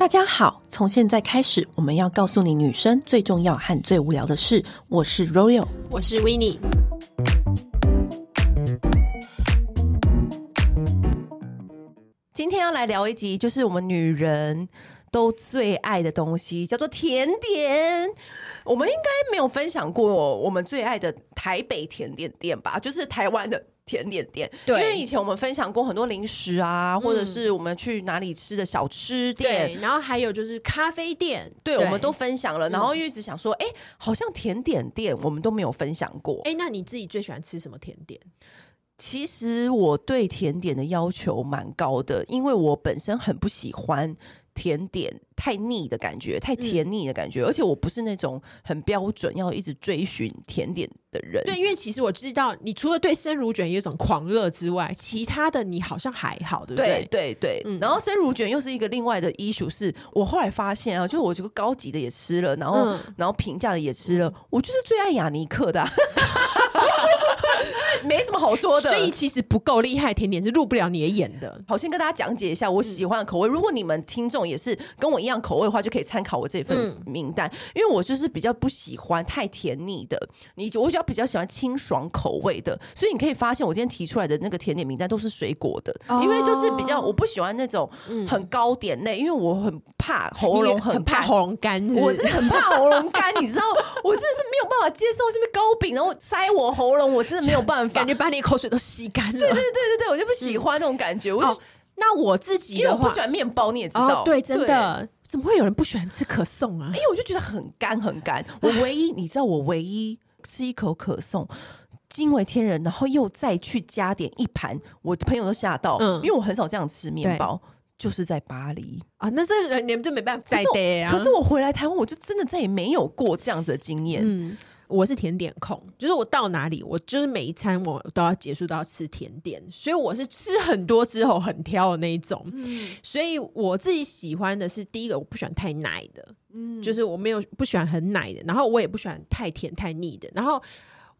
大家好，从现在开始，我们要告诉你女生最重要和最无聊的事。我是 Royal，我是 Winnie。今天要来聊一集，就是我们女人都最爱的东西，叫做甜点。我们应该没有分享过我们最爱的台北甜点店吧？就是台湾的。甜点店，对，因为以前我们分享过很多零食啊，嗯、或者是我们去哪里吃的小吃店，对，然后还有就是咖啡店，对，对我们都分享了。然后又一直想说，哎、嗯，好像甜点店我们都没有分享过。哎，那你自己最喜欢吃什么甜点？其实我对甜点的要求蛮高的，因为我本身很不喜欢。甜点太腻的感觉，太甜腻的感觉，嗯，而且我不是那种很标准要一直追寻甜点的人。对，因为其实我知道，你除了对生乳卷有一种狂热之外，其他的你好像还好，对不对？对对对。嗯，然后生乳卷又是一个另外的 issue，是我后来发现啊，就是我这个高级的也吃了，然后，嗯，然后平价的也吃了，嗯，我就是最爱雅尼克的啊。就 是没什么好说的，所以其实不够厉害，甜点是入不了你的眼的。好，先跟大家讲解一下我喜欢的口味。如果你们听众也是跟我一样口味的话，就可以参考我这份名单。因为我就是比较不喜欢太甜腻的，你我比较比较喜欢清爽口味的。所以你可以发现，我今天提出来的那个甜点名单都是水果的，因为就是比较我不喜欢那种很糕点类，因为我很怕喉咙很怕喉咙干，我真的很怕喉咙干，你知道，我真的是没有办法接受，是不是糕饼然后塞我喉咙，我真的没有办法。感觉把你的口水都吸干了。对对对对对，我就不喜欢那种感觉。哦、那我自己因为我不喜欢面包，你也知道。哦、对，真的，怎么会有人不喜欢吃可颂啊？因为我就觉得很干很干。我唯一，你知道，我唯一吃一口可颂惊为天人，然后又再去加点一盘，我的朋友都吓到。嗯，因为我很少这样吃面包，就是在巴黎啊。那是你们就没办法再对啊。可是我回来台湾，我就真的再也没有过这样子的经验。嗯。我是甜点控，就是我到哪里，我就是每一餐我都要结束都要吃甜点，所以我是吃很多之后很挑的那一种。嗯，所以我自己喜欢的是第一个，我不喜欢太奶的，嗯，就是我没有不喜欢很奶的，然后我也不喜欢太甜太腻的，然后。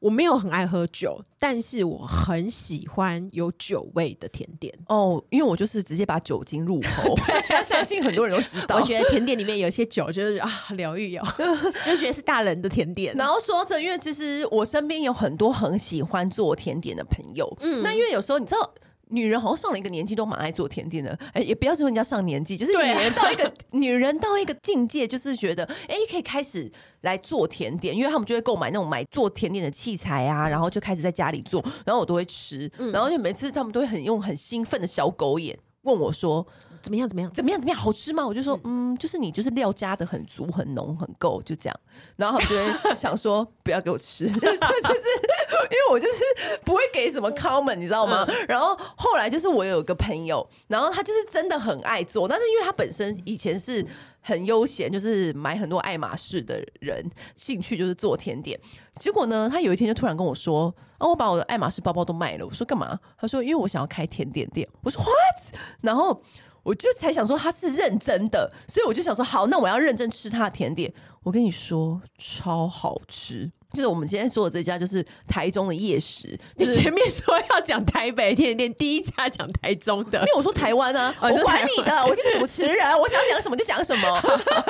我没有很爱喝酒，但是我很喜欢有酒味的甜点哦，因为我就是直接把酒精入口。对，相信很多人都知道。我觉得甜点里面有一些酒就是啊，疗愈哦，就觉得是大人的甜点。然后说着，因为其实我身边有很多很喜欢做甜点的朋友，嗯，那因为有时候你知道。女人好像上了一个年纪都蛮爱做甜点的，哎、欸，也不要说人家上年纪，就是女人到一个 女人到一个境界，就是觉得哎、欸，可以开始来做甜点，因为他们就会购买那种买做甜点的器材啊，然后就开始在家里做，然后我都会吃，然后就每次他们都会很用很兴奋的小狗眼问我说。怎么样？怎么样？怎么样？怎么样？好吃吗？我就说，嗯，就是你就是料加的很足、很浓、很够，就这样。然后他们就会想说，不要给我吃，就是因为我就是不会给什么 comment，你知道吗？然后后来就是我有一个朋友，然后他就是真的很爱做，但是因为他本身以前是很悠闲，就是买很多爱马仕的人，兴趣就是做甜点。结果呢，他有一天就突然跟我说：“啊，我把我的爱马仕包包都卖了。”我说：“干嘛？”他说：“因为我想要开甜点店。”我说：“What？” 然后。我就才想说他是认真的，所以我就想说好，那我要认真吃他的甜点。我跟你说，超好吃，就是我们今天说的这家，就是台中的夜食。你前面说要讲台北甜点，第一家讲台中的，因为我说台湾啊，我管你的，我是主持人，我想讲什么就讲什么，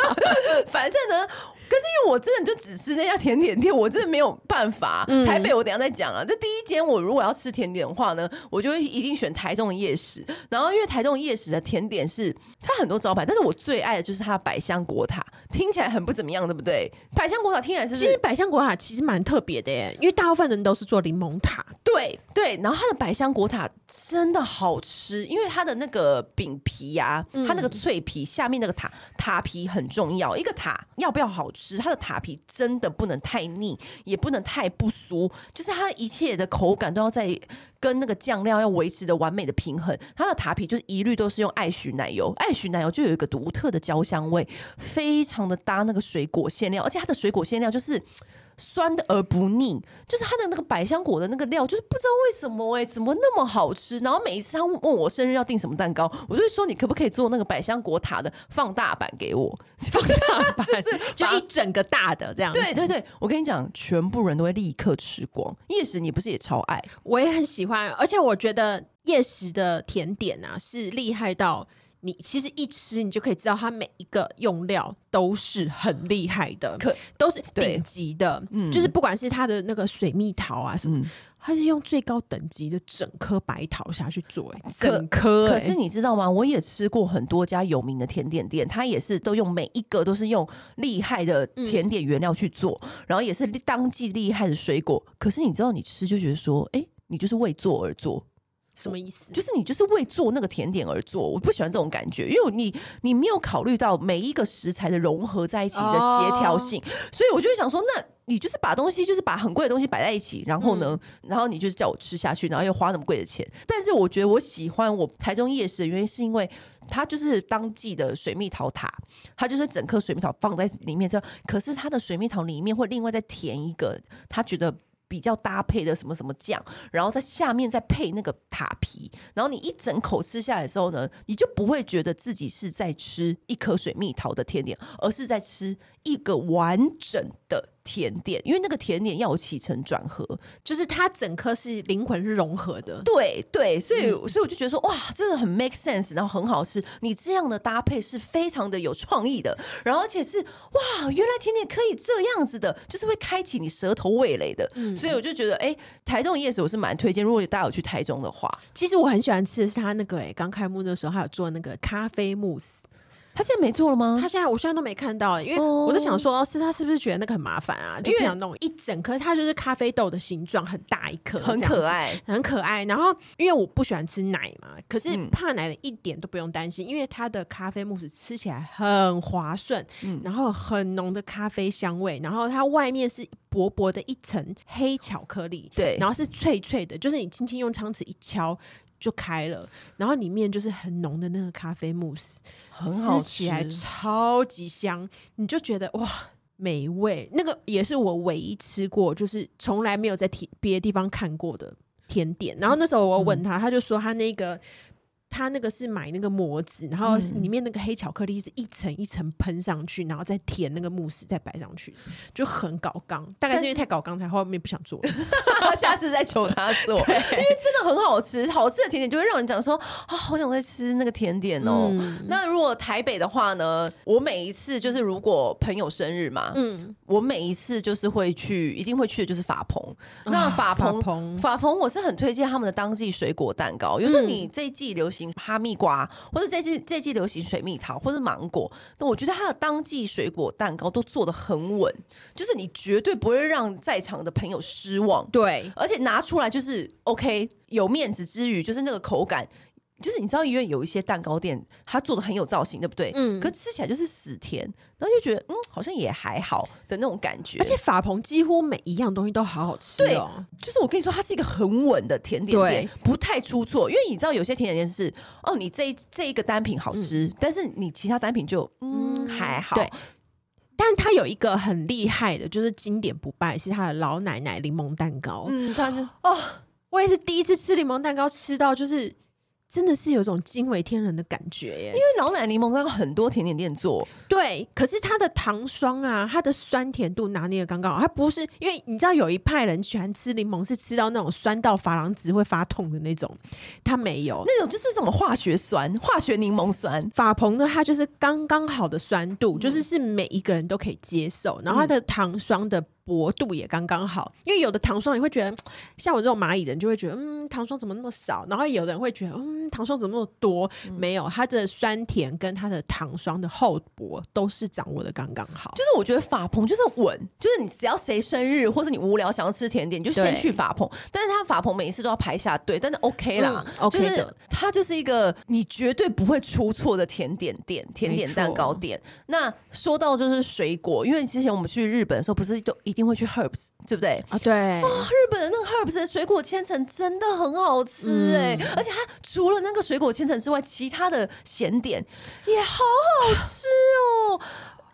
反正呢。可是因为我真的就只吃那家甜点店，我真的没有办法。台北我等一下再讲啊。这第一间我如果要吃甜点的话呢，我就会一定选台中的夜市。然后因为台中的夜市的甜点是它很多招牌，但是我最爱的就是它的百香果塔，听起来很不怎么样，对不对？百香果塔听起来是，其实百香果塔其实蛮特别的耶，因为大部分人都是做柠檬塔。对对，然后它的百香果塔真的好吃，因为它的那个饼皮呀、啊，它那个脆皮下面那个塔塔皮很重要。一个塔要不要好吃，它的塔皮真的不能太腻，也不能太不酥，就是它一切的口感都要在跟那个酱料要维持的完美的平衡。它的塔皮就是一律都是用爱许奶油，爱许奶油就有一个独特的焦香味，非常的搭那个水果馅料，而且它的水果馅料就是。酸的而不腻，就是它的那个百香果的那个料，就是不知道为什么哎、欸，怎么那么好吃？然后每一次他问我生日要订什么蛋糕，我就会说，你可不可以做那个百香果塔的放大版给我？放大版 就是就一整个大的这样。对对对，我跟你讲，全部人都会立刻吃光。夜食你不是也超爱？我也很喜欢，而且我觉得夜食的甜点啊是厉害到。你其实一吃，你就可以知道它每一个用料都是很厉害的，可都是顶级的。嗯，就是不管是它的那个水蜜桃啊什么，它、嗯、是用最高等级的整颗白桃下去做，哎，整颗、欸。可是你知道吗？我也吃过很多家有名的甜点店，它也是都用每一个都是用厉害的甜点原料去做，嗯、然后也是当季厉害的水果。可是你知道，你吃就觉得说，哎、欸，你就是为做而做。什么意思？就是你就是为做那个甜点而做，我不喜欢这种感觉，因为你你没有考虑到每一个食材的融合在一起的协调性，哦、所以我就会想说，那你就是把东西就是把很贵的东西摆在一起，然后呢，嗯、然后你就是叫我吃下去，然后又花那么贵的钱。但是我觉得我喜欢我台中夜市的原因，是因为它就是当季的水蜜桃塔，它就是整颗水蜜桃放在里面，这可是它的水蜜桃里面会另外再填一个，他觉得。比较搭配的什么什么酱，然后在下面再配那个塔皮，然后你一整口吃下来之后呢，你就不会觉得自己是在吃一颗水蜜桃的甜点，而是在吃一个完整的。甜点，因为那个甜点要有起承转合，就是它整颗是灵魂是融合的。对对，所以、嗯、所以我就觉得说，哇，真的很 make sense，然后很好吃。你这样的搭配是非常的有创意的，然后而且是哇，原来甜点可以这样子的，就是会开启你舌头味蕾的。嗯、所以我就觉得，哎、欸，台中夜市我是蛮推荐，如果大家有去台中的话，其实我很喜欢吃的是他那个、欸，哎，刚开幕的时候还有做那个咖啡慕斯。他现在没做了吗？他现在我现在都没看到，因为我在想说，是他是不是觉得那个很麻烦啊？就不想弄一整颗，它就是咖啡豆的形状，很大一颗，很可爱，很可爱。然后因为我不喜欢吃奶嘛，可是怕奶的一点都不用担心，因为它的咖啡慕斯吃起来很滑顺，嗯，然后很浓的咖啡香味，然后它外面是薄薄的一层黑巧克力，对，然后是脆脆的，就是你轻轻用汤匙一敲。就开了，然后里面就是很浓的那个咖啡慕斯，很好吃，吃起来超级香，你就觉得哇，美味。那个也是我唯一吃过，就是从来没有在别的地方看过的甜点。然后那时候我问他，嗯、他就说他那个。他那个是买那个模子，然后里面那个黑巧克力是一层一层喷上去，然后再填那个慕斯再摆上去，就很搞刚。大概是因为太搞刚，才后面不想做了，下次再求他做。因为真的很好吃，好吃的甜点就会让人讲说啊，好想再吃那个甜点哦。嗯、那如果台北的话呢，我每一次就是如果朋友生日嘛，嗯，我每一次就是会去，一定会去的就是法鹏。那法鹏，法鹏，我是很推荐他们的当季水果蛋糕。有时候你这一季流行。哈密瓜，或者这季这季流行水蜜桃，或者芒果，那我觉得它的当季水果蛋糕都做得很稳，就是你绝对不会让在场的朋友失望。对，而且拿出来就是 OK，有面子之余，就是那个口感。就是你知道，因为有一些蛋糕店，它做的很有造型，对不对？嗯。可吃起来就是死甜，然后就觉得嗯，好像也还好的那种感觉。而且法鹏几乎每一样东西都好好吃哦。对，就是我跟你说，它是一个很稳的甜点店，不太出错。因为你知道，有些甜点店是哦，你这一这一个单品好吃，嗯、但是你其他单品就嗯还好。对。但它有一个很厉害的，就是经典不败，是它的老奶奶柠檬蛋糕。嗯，它是哦，我也是第一次吃柠檬蛋糕，吃到就是。真的是有种惊为天人的感觉耶！因为老奶柠檬蛋糕很多甜点店做，对，可是它的糖霜啊，它的酸甜度拿捏的刚刚好。它不是因为你知道有一派人喜欢吃柠檬，是吃到那种酸到珐琅质会发痛的那种，它没有那种，就是什么化学酸、化学柠檬酸。法鹏呢它就是刚刚好的酸度，嗯、就是是每一个人都可以接受，然后它的糖霜的。薄度也刚刚好，因为有的糖霜你会觉得，像我这种蚂蚁人就会觉得，嗯，糖霜怎么那么少？然后有的人会觉得，嗯，糖霜怎么那么多？嗯、没有，它的酸甜跟它的糖霜的厚薄都是掌握的刚刚好。就是我觉得法鹏就是稳，就是你只要谁生日或者你无聊想要吃甜点，你就先去法鹏。但是他法鹏每一次都要排下队，但是 OK 啦、嗯、，OK 的，它就是一个你绝对不会出错的甜点店、甜点蛋糕店。那说到就是水果，因为之前我们去日本的时候，不是都一定。会去 Herbs 对不对啊？对啊，日本的那个 Herbs 的水果千层真的很好吃哎、欸，嗯、而且它除了那个水果千层之外，其他的咸点也好好吃哦。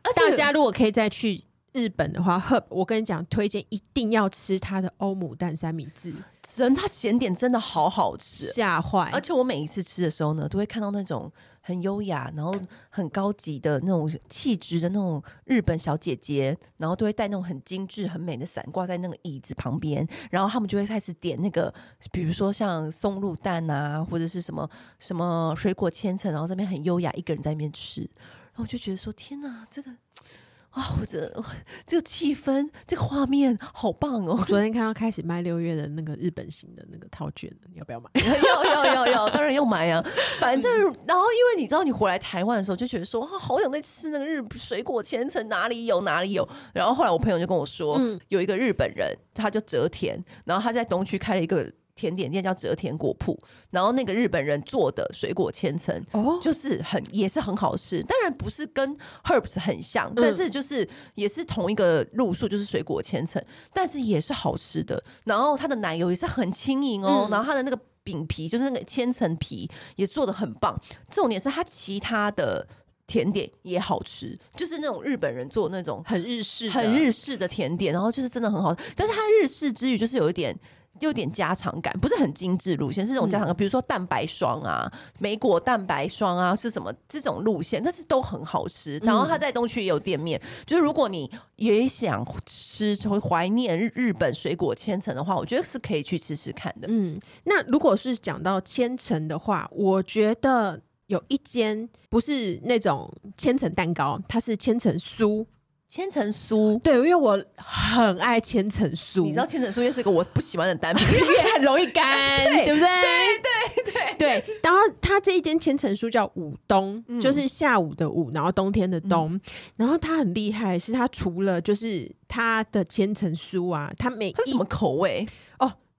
而且大家如果可以再去日本的话，Herb，我跟你讲，推荐一定要吃它的欧姆蛋三明治，真它咸点真的好好吃，吓坏！而且我每一次吃的时候呢，都会看到那种很优雅，然后很高级的那种气质的那种日本小姐姐，然后都会带那种很精致、很美的伞挂在那个椅子旁边，然后他们就会开始点那个，比如说像松露蛋啊，或者是什么什么水果千层，然后这边很优雅，一个人在那边吃，然后我就觉得说，天哪，这个。啊，我这这个气氛，这个画面好棒哦！我昨天看到开始卖六月的那个日本型的那个套卷，你要不要买？要要要要，当然要买啊！反正，然后因为你知道，你回来台湾的时候就觉得说，啊，好想再吃那个日水果千层，哪里有哪里有。然后后来我朋友就跟我说，嗯，有一个日本人，他叫泽田，然后他在东区开了一个。甜点店叫泽田果铺，然后那个日本人做的水果千层，哦，就是很也是很好吃。当然不是跟 Herbs 很像，但是就是也是同一个路数，就是水果千层，但是也是好吃的。然后它的奶油也是很轻盈哦，然后它的那个饼皮，就是那个千层皮也做的很棒。重点是它其他的甜点也好吃，就是那种日本人做那种很日式、很日式的甜点，然后就是真的很好吃。但是它日式之余，就是有一点。就有点家常感，不是很精致路线，是这种家常感。比如说蛋白霜啊、莓果蛋白霜啊，是什么这种路线，但是都很好吃。然后它在东区也有店面，就是如果你也想吃，会怀念日本水果千层的话，我觉得是可以去吃吃看的。嗯，那如果是讲到千层的话，我觉得有一间不是那种千层蛋糕，它是千层酥。千层酥，对，因为我很爱千层酥。你知道千层酥又是一个我不喜欢的单品，因为很容易干，对，对不对？对对对对。然后它这一间千层酥叫午冬，嗯、就是下午的午，然后冬天的冬。嗯、然后它很厉害，是它除了就是它的千层酥啊，它每它什么口味？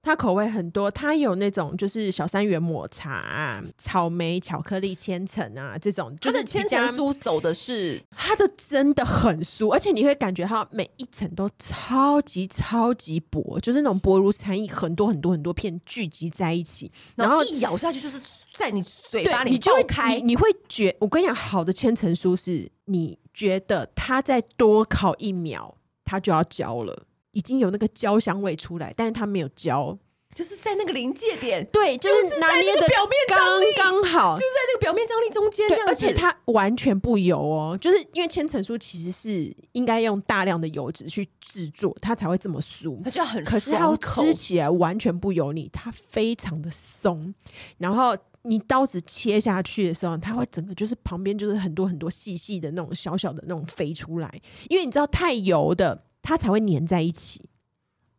它口味很多，它有那种就是小三元抹茶、啊、草莓巧克力千层啊，这种就是千层酥走的是它的真的很酥，而且你会感觉它每一层都超级超级薄，就是那种薄如蝉翼，很多很多很多片聚集在一起，然后，一咬下去就是在你嘴巴里你就会开，你，你会觉我跟你讲，好的千层酥是你觉得它再多烤一秒，它就要焦了。已经有那个焦香味出来，但是它没有焦，就是在那个临界点，对，就是拿捏的表面刚刚好，就是在那个表面张力中间，这样，而且它完全不油哦，就是因为千层酥其实是应该用大量的油脂去制作，它才会这么酥，它就很，可是它吃起来完全不油腻，它非常的松，然后你刀子切下去的时候，它会整个就是旁边就是很多很多细细的那种小小的那种飞出来，因为你知道太油的。它才会粘在一起。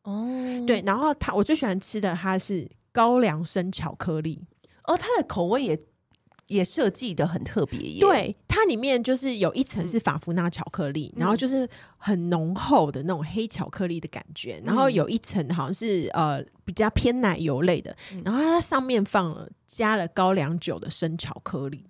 哦，对，然后它我最喜欢吃的它是高粱生巧克力。哦，它的口味也也设计的很特别耶，对，它里面就是有一层是法芙娜巧克力，嗯、然后就是很浓厚的那种黑巧克力的感觉，嗯、然后有一层好像是呃比较偏奶油类的，嗯、然后它上面放了加了高粱酒的生巧克力。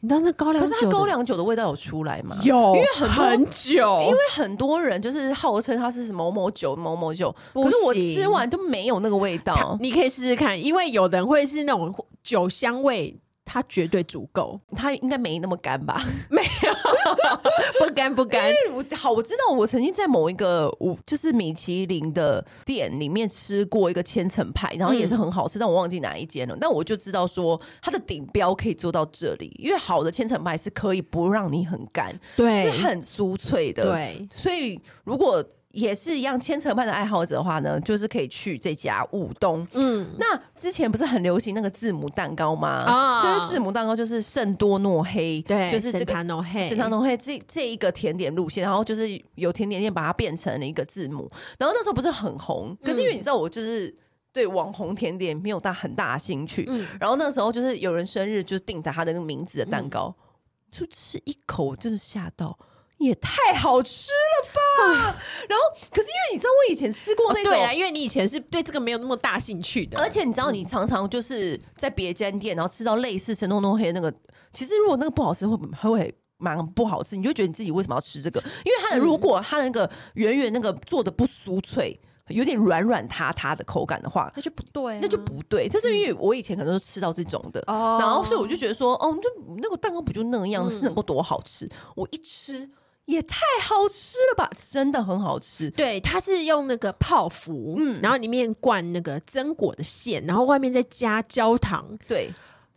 你知道那高粱酒，可是它高粱酒的味道有出来吗？有，因为很很久，因为很多人就是号称它是某某酒、某某酒，可是我吃完都没有那个味道。你可以试试看，因为有的人会是那种酒香味。它绝对足够，它应该没那么干吧？没有，不干不干。我好，我知道，我曾经在某一个我就是米其林的店里面吃过一个千层派，然后也是很好吃，嗯、但我忘记哪一间了。但我就知道说，它的顶标可以做到这里，因为好的千层派是可以不让你很干，对，是很酥脆的，对。所以如果也是一样千层派的爱好者的话呢，就是可以去这家武东。嗯，那之前不是很流行那个字母蛋糕吗？啊、哦，就是字母蛋糕，就是圣多诺黑，对，就是这个圣塔诺黑，圣塔诺黑这这一个甜点路线，然后就是有甜点店把它变成了一个字母，然后那时候不是很红，可是因为你知道我就是对网红甜点没有大很大的兴趣，嗯，然后那时候就是有人生日就订他他的那个名字的蛋糕，嗯、就吃一口真的吓到。也太好吃了吧！然后，可是因为你知道，我以前吃过那种，对啊，因为你以前是对这个没有那么大兴趣的。而且你知道，你常常就是在别间店，然后吃到类似神农东黑那个，其实如果那个不好吃，会会蛮不好吃。你就觉得你自己为什么要吃这个？因为它的如果它那个圆圆那个做的不酥脆。有点软软塌塌的口感的话，那就不对，啊，那就不对。就是因为我以前可能都吃到这种的，嗯、然后所以我就觉得说，哦，就那个蛋糕不就那样，是能够多好吃？嗯、我一吃也太好吃了吧！真的很好吃。对，它是用那个泡芙，嗯，然后里面灌那个榛果的馅，然后外面再加焦糖。对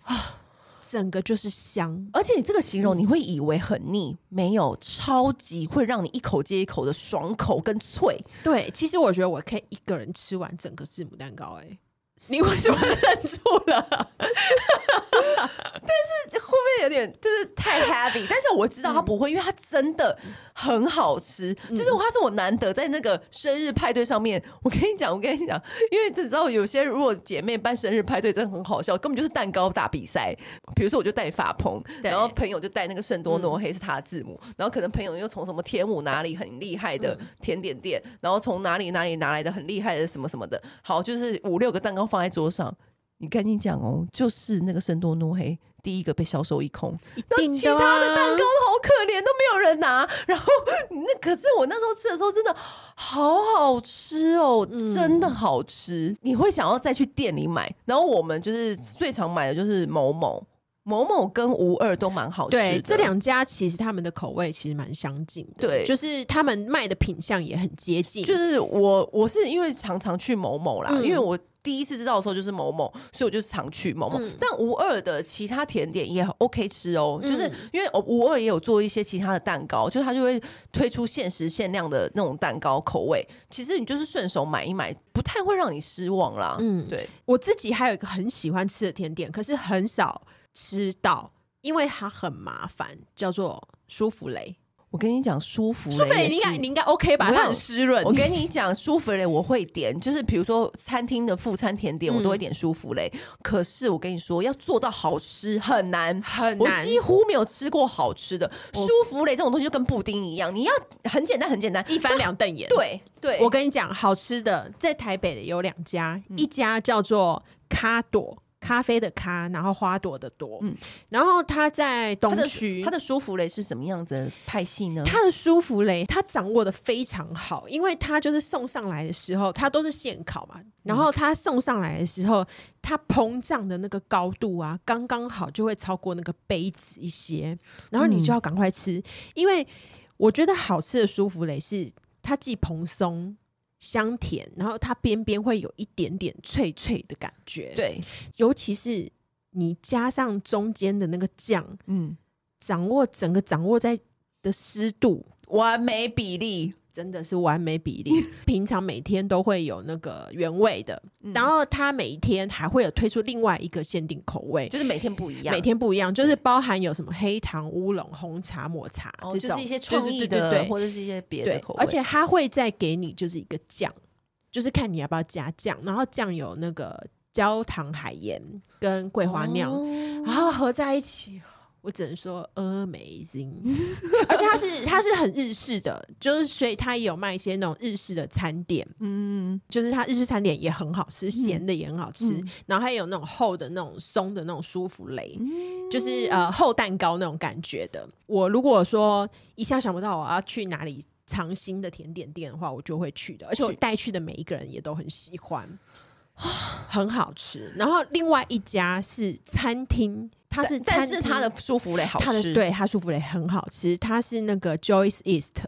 啊，整个就是香。而且你这个形容，你会以为很腻，嗯、没有，超级会让你一口接一口的爽口跟脆。对，其实我觉得我可以一个人吃完整个字母蛋糕、欸。哎。你为什么忍住了？但是会不会有点就是太 heavy？但是我知道他不会，因为他真的很好吃。嗯、就是他是我难得在那个生日派对上面，我跟你讲，我跟你讲，因为你知道有些如果姐妹办生日派对真的很好笑，根本就是蛋糕打比赛。比如说我就带法鹏，然后朋友就带那个圣多诺黑是他的字母，嗯、然后可能朋友又从什么天母哪里很厉害的甜点店，然后从哪里哪里拿来的很厉害的什么什么的，好，就是五六个蛋糕。放在桌上，你赶紧讲哦，就是那个圣多诺黑第一个被销售一空，一定的啊、其他的蛋糕都好可怜，都没有人拿。然后那可是我那时候吃的时候，真的好好吃哦，嗯、真的好吃。你会想要再去店里买。然后我们就是最常买的就是某某某某跟无二都蛮好吃的。对，这两家其实他们的口味其实蛮相近的，对，就是他们卖的品相也很接近。就是我我是因为常常去某某啦，嗯、因为我。第一次知道的时候就是某某，所以我就常去某某。嗯、但无二的其他甜点也 OK 吃哦，嗯、就是因为无二也有做一些其他的蛋糕，就是他就会推出限时限量的那种蛋糕口味。其实你就是顺手买一买，不太会让你失望啦。嗯，对。我自己还有一个很喜欢吃的甜点，可是很少吃到，因为它很麻烦，叫做舒芙蕾。我跟你讲，舒芙蕾，舒芙蕾你应该你应该 OK 吧？它很湿润。我跟你讲，舒芙蕾我会点，就是比如说餐厅的副餐甜点，我都会点舒芙蕾。嗯、可是我跟你说，要做到好吃很难，很难。我几乎没有吃过好吃的舒芙蕾这种东西，就跟布丁一样，你要很简单，很简单，一翻两瞪眼。对对，我跟你讲，好吃的在台北的有两家，嗯、一家叫做卡朵。咖啡的咖，然后花朵的朵，嗯，然后他在东区，他的舒芙蕾是什么样子的派系呢？他的舒芙蕾，他掌握的非常好，因为他就是送上来的时候，它都是现烤嘛，然后他送上来的时候，它膨胀的那个高度啊，刚刚好就会超过那个杯子一些，然后你就要赶快吃，嗯、因为我觉得好吃的舒芙蕾是它既蓬松。香甜，然后它边边会有一点点脆脆的感觉。对，尤其是你加上中间的那个酱，嗯，掌握整个掌握在的湿度完美比例。真的是完美比例，平常每天都会有那个原味的，嗯、然后它每一天还会有推出另外一个限定口味，就是每天不一样，每天不一样，就是包含有什么黑糖、乌龙、红茶、抹茶，哦、这种就是一些创意的，对对对对，或者是一些别的口味，而且它会再给你就是一个酱，就是看你要不要加酱，然后酱有那个焦糖海盐跟桂花酿，哦、然后合在一起。我只能说 amazing，而且它是它是很日式的，就是所以它也有卖一些那种日式的餐点，嗯，就是它日式餐点也很好吃，咸的也很好吃，嗯、然后还有那种厚的那种松的那种舒芙蕾，嗯、就是呃厚蛋糕那种感觉的。我如果说一下想不到我要去哪里尝新的甜点店的话，我就会去的，而且我带去的每一个人也都很喜欢。很好吃，然后另外一家是餐厅，它是但是它的舒芙蕾好吃，它的对，它舒芙蕾很好吃，它是那个 Joyce East。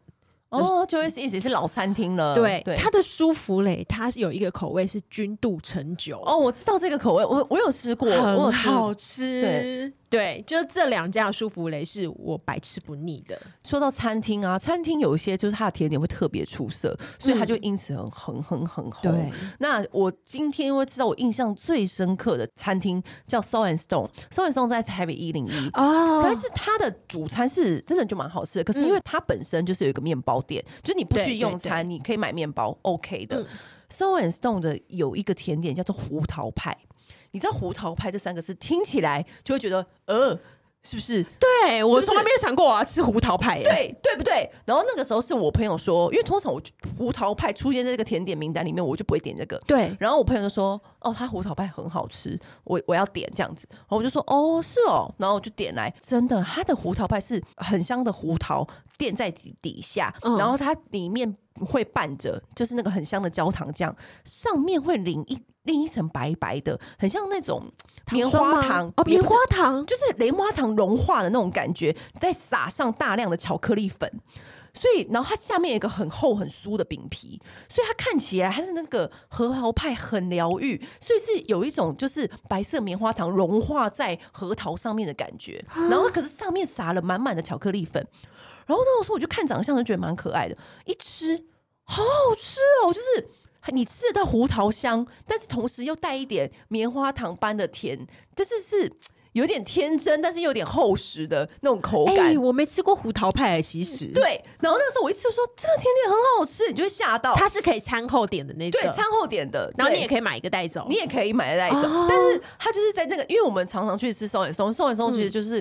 哦，Joyce East 是老餐厅了。对，对它的舒芙蕾，它是有一个口味是君度橙酒。哦，我知道这个口味，我我有吃过，很好吃。对，对，就这两家舒芙蕾是我百吃不腻的。说到餐厅啊，餐厅有一些就是它的甜点会特别出色，所以它就因此很很很很红。对那我今天因为知道我印象最深刻的餐厅叫 Salt and Stone，Salt and Stone 在台北一零一哦，但是它的主餐是真的就蛮好吃的，可是因为它本身就是有一个面包店，嗯、就是你不去用餐，你可以买面包，OK 的。嗯、Salt and Stone 的有一个甜点叫做胡桃派，你知道胡桃派这三个字听起来就会觉得呃。是不是？对，我从来没有想过我要吃胡桃派耶。对，对不对？然后那个时候是我朋友说，因为通常我胡桃派出现在这个甜点名单里面，我就不会点这个。对。然后我朋友就说：“哦，他胡桃派很好吃，我我要点这样子。”然后我就说：“哦，是哦。”然后我就点来，真的，他的胡桃派是很香的胡桃垫在底底下，嗯、然后它里面会拌着，就是那个很香的焦糖酱，上面会淋一另一层白白的，很像那种棉花糖哦，棉花糖就是棉花糖融化的那种感觉，再撒上大量的巧克力粉。所以，然后它下面有一个很厚很酥的饼皮，所以它看起来它的那个核桃派很疗愈，所以是有一种就是白色棉花糖融化在核桃上面的感觉。然后可是上面撒了满满的巧克力粉，然后那个时候我就看长相就觉得蛮可爱的，一吃好好吃哦，就是你吃得到胡桃香，但是同时又带一点棉花糖般的甜，但是是。有点天真，但是有点厚实的那种口感。欸、我没吃过胡桃派，其实对。然后那个时候我一吃就说这个甜点很好吃，你就会吓到。它是可以餐后点的那种，对，餐后点的。然后你也可以买一个带走，你也可以买来带走。哦、但是它就是在那个，因为我们常常去吃松野松，松野松其实就是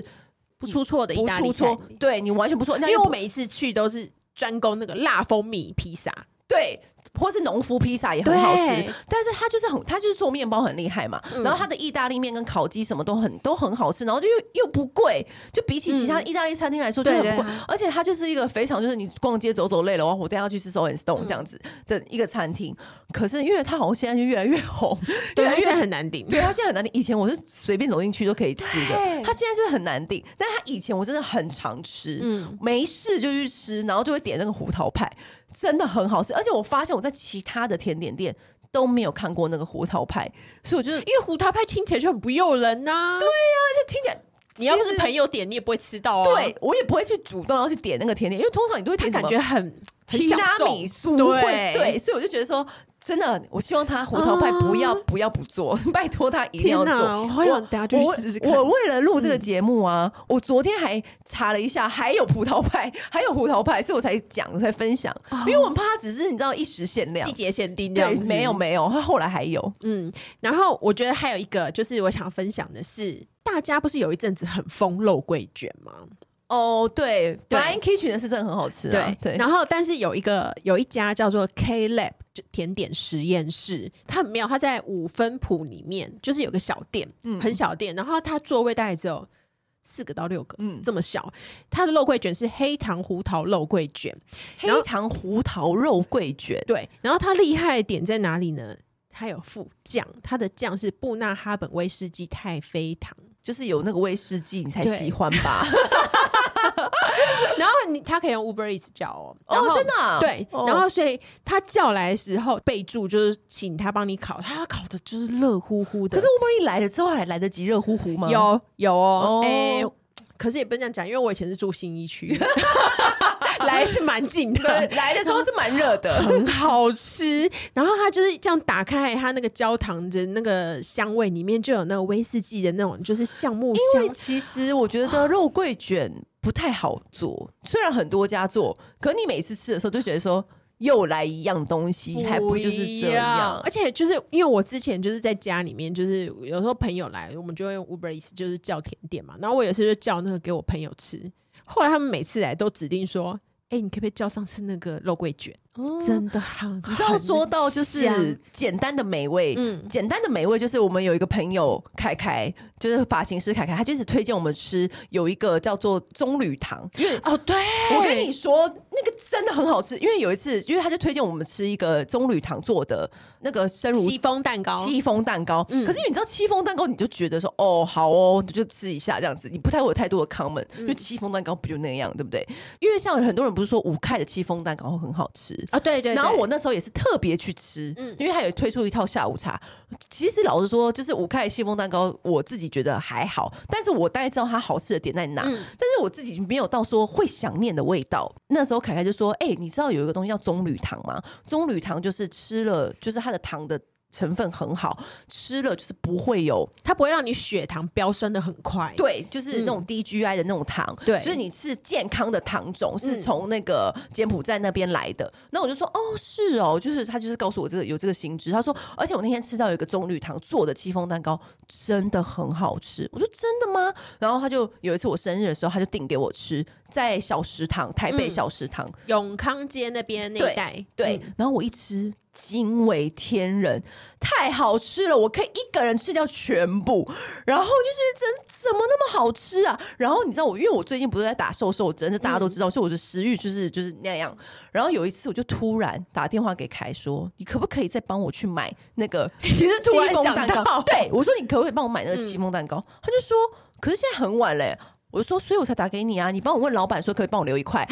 不出错的意大利菜，对你完全不错。因为我每一次去都是专攻那个辣蜂蜜披萨，对。或是农夫披萨也很好吃，但是他就是很，他就是做面包很厉害嘛。然后他的意大利面跟烤鸡什么都很都很好吃，然后就又又不贵，就比起其他意大利餐厅来说就很不贵。而且他就是一个非常就是你逛街走走累了，我等下要去吃 So and +Stone 这样子的一个餐厅。可是因为他好像现在就越来越红，对，他现在很难顶。对他现在很难顶，以前我是随便走进去都可以吃的，他现在就是很难顶。但他以前我真的很常吃，嗯，没事就去吃，然后就会点那个胡桃派。真的很好吃，而且我发现我在其他的甜点店都没有看过那个胡桃派，所以我觉得，因为胡桃派听起来就很不诱人呐、啊。对呀、啊，就听起来，你要不是朋友点，你也不会吃到啊。对，我也不会去主动要去点那个甜点，因为通常你都会点感觉很提拉米苏，对对，所以我就觉得说。真的，我希望他胡桃派不要、啊、不要不做，拜托他一定要做。我。我为了录这个节目啊，嗯、我昨天还查了一下，还有葡萄派，还有胡桃派，所以我才讲，我才分享。哦、因为我们怕他只是你知道一时限量、季节限定这样子。对，没有没有，他后来还有。嗯，然后我觉得还有一个，就是我想分享的是，大家不是有一阵子很疯肉桂卷吗？哦，对，Flying Kitchen 的是真的很好吃，对对。然后，但是有一个有一家叫做 K Lab 就甜点实验室，它很妙，它在五分埔里面，就是有个小店，嗯，很小店，然后它座位大概只有四个到六个，嗯，这么小。它的肉桂卷是黑糖胡桃肉桂卷，黑糖胡桃肉桂卷，对。然后它厉害的点在哪里呢？它有副酱，它的酱是布纳哈本威士忌太妃糖，就是有那个威士忌你才喜欢吧。然后你他可以用 Uber Eats 叫哦，哦真的、啊、对，哦、然后所以他叫来的时候备注就是请他帮你烤，他烤的就是热乎乎的。可是 Uber Eats 来了之后还来得及热乎乎吗？有有哦，哎、哦欸，可是也不能这样讲，因为我以前是住新一区。来是蛮近的，来的时候是蛮热的，很好吃。然后它就是这样打开，它那个焦糖的那个香味里面就有那个威士忌的那种，就是橡木香。因为其实我觉得肉桂卷不太好做，虽然很多家做，可你每次吃的时候都觉得说又来一样东西，还不就是这样？而且就是因为我之前就是在家里面，就是有时候朋友来，我们就会用 Uber Eats 就是叫甜点嘛。然后我有时就叫那个给我朋友吃，后来他们每次来都指定说。哎、你可不可以叫上次那个肉桂卷？哦、真的很，你知道说到就是简单的美味，嗯，简单的美味就是我们有一个朋友凯凯，就是发型师凯凯，他就是推荐我们吃有一个叫做棕榈糖，因为哦，对，我跟你说那个真的很好吃，因为有一次，因为他就推荐我们吃一个棕榈糖做的那个生乳戚风蛋糕，戚风蛋糕，嗯，可是因为你知道戚风蛋糕，你就觉得说哦好哦，就吃一下这样子，你不太会有太多的 comment，因为戚风蛋糕不就那样，对不对？因为像很多人不是说五开的戚风蛋糕会很好吃啊，对对，对，然后我。那时候也是特别去吃，嗯，因为他有推出一套下午茶。其实老实说，就是五开的戚风蛋糕，我自己觉得还好，但是我大概知道它好吃的点在哪。嗯，但是我自己没有到说会想念的味道。那时候凯凯就说：“哎、欸，你知道有一个东西叫棕榈糖吗？棕榈糖就是吃了，就是它的糖的。”成分很好，吃了就是不会有，它不会让你血糖飙升的很快。对，就是那种低 GI 的那种糖。对、嗯，所以你是健康的糖种，是从那个柬埔寨那边来的。嗯、那我就说，哦，是哦，就是他就是告诉我这个有这个新知。他说，而且我那天吃到有一个棕榈糖做的戚风蛋糕，真的很好吃。我说真的吗？然后他就有一次我生日的时候，他就订给我吃，在小食堂，台北小食堂，嗯、永康街那边那一带。对，然后我一吃。惊为天人，太好吃了！我可以一个人吃掉全部，然后就是怎怎么那么好吃啊？然后你知道我，因为我最近不是在打瘦瘦针，这大家都知道，嗯、所以我的食欲就是就是那样。然后有一次，我就突然打电话给凯说：“你可不可以再帮我去买那个？你是突然想到？对，我说你可不可以帮我买那个戚风蛋糕？”嗯、他就说：“可是现在很晚嘞。”我就说：“所以我才打给你啊！你帮我问老板说，可以帮我留一块。”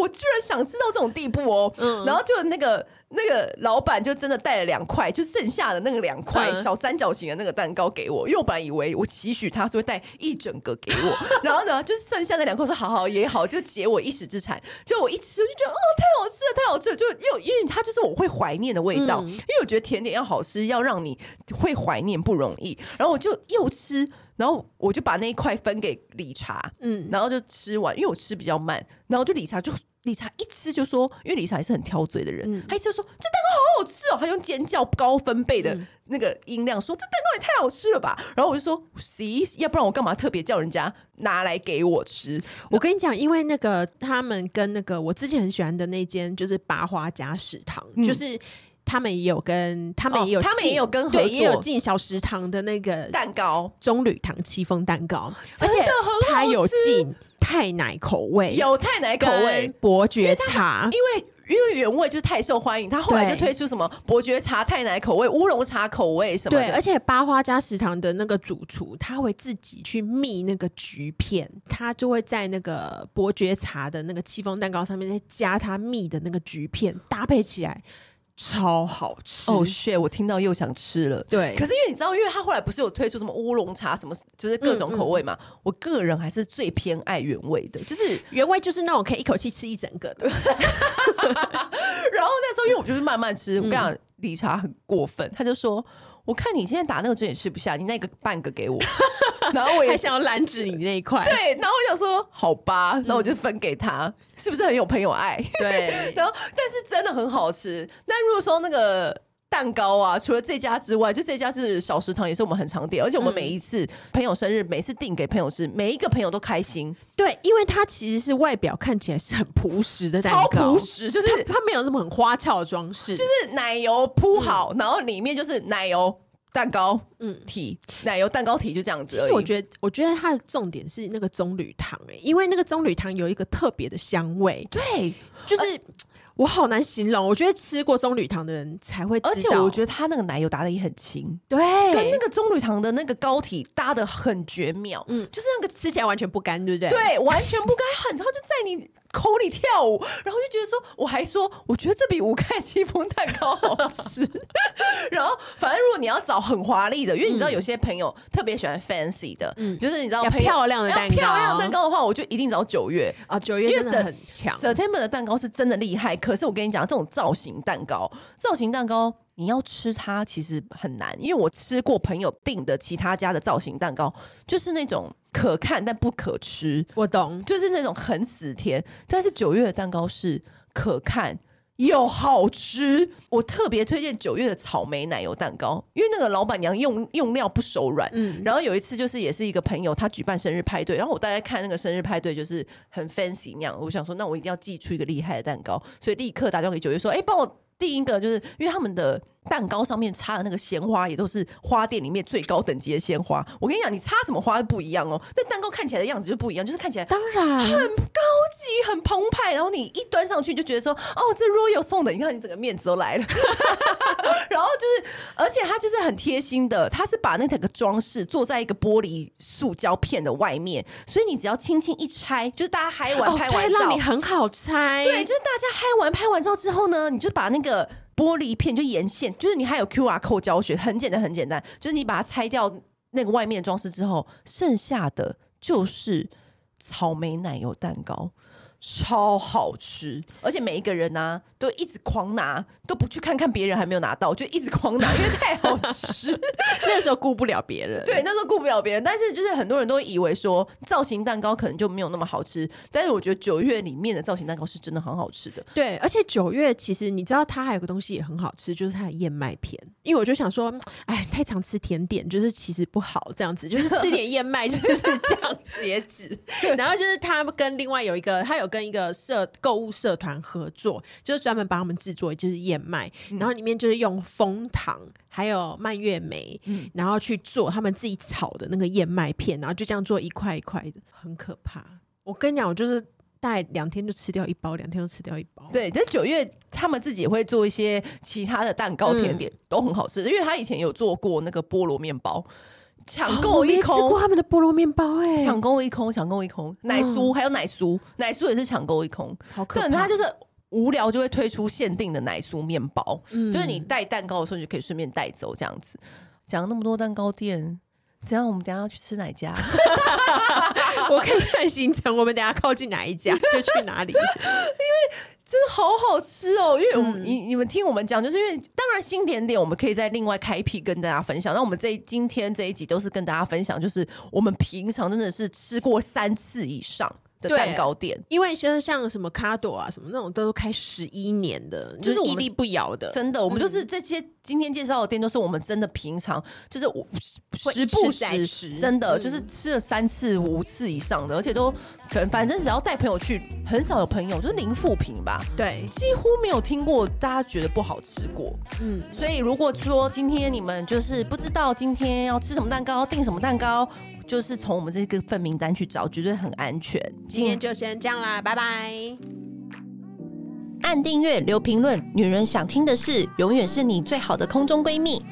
我居然想吃到这种地步哦，嗯、然后就那个那个老板就真的带了两块，就剩下的那个两块小三角形的那个蛋糕给我，因为我本来以为我期许他是会带一整个给我，然后呢，就是剩下那两块说好好也好，就解我一时之馋。就我一吃，我就觉得哦，太好吃了，太好吃了，就又因为它就是我会怀念的味道，嗯、因为我觉得甜点要好吃，要让你会怀念不容易。然后我就又吃。然后我就把那一块分给理查，嗯，然后就吃完，因为我吃比较慢，然后就理查就理查一吃就说，因为理查也是很挑嘴的人，嗯、他一吃就说这蛋糕好好吃哦，他用尖叫高分贝的那个音量说、嗯、这蛋糕也太好吃了吧，然后我就说行，要不然我干嘛特别叫人家拿来给我吃？我跟你讲，因为那个他们跟那个我之前很喜欢的那间就是八花家食堂，嗯、就是。他们也有跟他们也有、哦，他们也有跟合作，对，也有进小食堂的那个蛋糕，棕榈糖戚风蛋糕，而且他有进太奶口味，有太奶口味。伯爵茶，因为因为原味就是太受欢迎，他后来就推出什么伯爵茶、太奶口味、乌龙茶口味什么的。对，而且八花家食堂的那个主厨，他会自己去蜜那个橘片，他就会在那个伯爵茶的那个戚风蛋糕上面再加他蜜的那个橘片，搭配起来。超好吃哦！shit，我听到又想吃了。对，可是因为你知道，因为他后来不是有推出什么乌龙茶什么，就是各种口味嘛。嗯嗯、我个人还是最偏爱原味的，就是原味就是那种可以一口气吃一整个的。然后那时候因为我就是慢慢吃，我跟你讲，理查很过分，他就说。我看你现在打那个针也吃不下，你那个半个给我，然后我也还想要拦止你那一块。对，然后我想说好吧，然后我就分给他，嗯、是不是很有朋友爱？对，然后但是真的很好吃。那如果说那个。蛋糕啊，除了这家之外，就这家是小食堂，也是我们很常点，而且我们每一次朋友生日，每次订给朋友吃，每一个朋友都开心。对，因为它其实是外表看起来是很朴实的蛋糕，超朴实，就是它，它没有这么很花俏的装饰，就是奶油铺好，嗯、然后里面就是奶油蛋糕，嗯，体奶油蛋糕体就这样子。其实我觉得，我觉得它的重点是那个棕榈糖，哎，因为那个棕榈糖有一个特别的香味，对，就是。呃我好难形容，我觉得吃过棕榈糖的人才会知道，而且我觉得它那个奶油打的也很轻，对，跟那个棕榈糖的那个膏体搭的很绝妙，嗯，就是那个吃起来完全不干，对不对？对，完全不干，很，然后就在你口里跳舞，然后就觉得说，我还说，我觉得这比五盖戚风蛋糕好吃。然后，反正如果你要找很华丽的，因为你知道有些朋友特别喜欢 fancy 的，嗯，就是你知道漂亮的蛋糕，漂亮的蛋糕的话，我就一定找九月啊，九月真的很强，September 的蛋糕是真的厉害。可是我跟你讲，这种造型蛋糕，造型蛋糕你要吃它其实很难，因为我吃过朋友订的其他家的造型蛋糕，就是那种。可看但不可吃，我懂，就是那种很死甜。但是九月的蛋糕是可看又好吃，我特别推荐九月的草莓奶油蛋糕，因为那个老板娘用用料不手软。嗯，然后有一次就是也是一个朋友他举办生日派对，然后我大概看那个生日派对就是很 fancy 那样，我想说那我一定要寄出一个厉害的蛋糕，所以立刻打电话给九月说，哎、欸，帮我订一个，就是因为他们的。蛋糕上面插的那个鲜花也都是花店里面最高等级的鲜花。我跟你讲，你插什么花不一样哦，那蛋糕看起来的样子就不一样，就是看起来当然很高级、很澎湃。然后你一端上去就觉得说，哦，这 Royal 送的，你看你整个面子都来了。然后就是，而且它就是很贴心的，它是把那整个装饰做在一个玻璃塑胶片的外面，所以你只要轻轻一拆，就是大家嗨完拍完照，让你很好拆。对，就是大家嗨完拍完照之后呢，你就把那个。玻璃片就沿线，就是你还有 QR 扣胶水，很简单，很简单。就是你把它拆掉那个外面装饰之后，剩下的就是草莓奶油蛋糕。超好吃，而且每一个人呢、啊、都一直狂拿，都不去看看别人还没有拿到，就一直狂拿，因为太好吃。那个时候顾不了别人，对，那时候顾不了别人。但是就是很多人都以为说造型蛋糕可能就没有那么好吃，但是我觉得九月里面的造型蛋糕是真的很好吃的。对，而且九月其实你知道它还有个东西也很好吃，就是它的燕麦片。因为我就想说，哎，太常吃甜点就是其实不好，这样子就是吃点燕麦就是降血脂。然后就是它跟另外有一个，它有。跟一个社购物社团合作，就是专门帮他们制作，就是燕麦，嗯、然后里面就是用蜂糖还有蔓越莓，嗯、然后去做他们自己炒的那个燕麦片，然后就这样做一块一块的，很可怕。我跟你讲，我就是大概两天就吃掉一包，两天就吃掉一包。对，但九月他们自己也会做一些其他的蛋糕甜点，嗯、都很好吃，因为他以前有做过那个菠萝面包。抢购一空，哦、吃过他们的菠萝面包哎、欸！抢购一空，抢购一空，奶酥、嗯、还有奶酥，奶酥也是抢购一空。好可怕！对，他就是无聊就会推出限定的奶酥面包，嗯、就是你带蛋糕的时候你就可以顺便带走这样子。讲那么多蛋糕店，怎样？我们等下要去吃哪家？我可以看行程，我们等下靠近哪一家就去哪里，因为。真的好好吃哦！因为我们你、嗯、你们听我们讲，就是因为当然新点点我们可以再另外开辟跟大家分享。那我们这今天这一集都是跟大家分享，就是我们平常真的是吃过三次以上。的蛋糕店，因为像像什么卡朵啊什么那种都开十一年的，就是屹立不摇的。真的，我们就是这些今天介绍的店，都是我们真的平常就是我时不时真的就是吃了三次五次以上的，而且都反反正只要带朋友去，很少有朋友就是零负评吧。对，几乎没有听过大家觉得不好吃过。嗯，所以如果说今天你们就是不知道今天要吃什么蛋糕，订什么蛋糕。就是从我们这个份名单去找，绝对很安全。今天就先这样啦，拜拜。按订阅，留评论，女人想听的事，永远是你最好的空中闺蜜。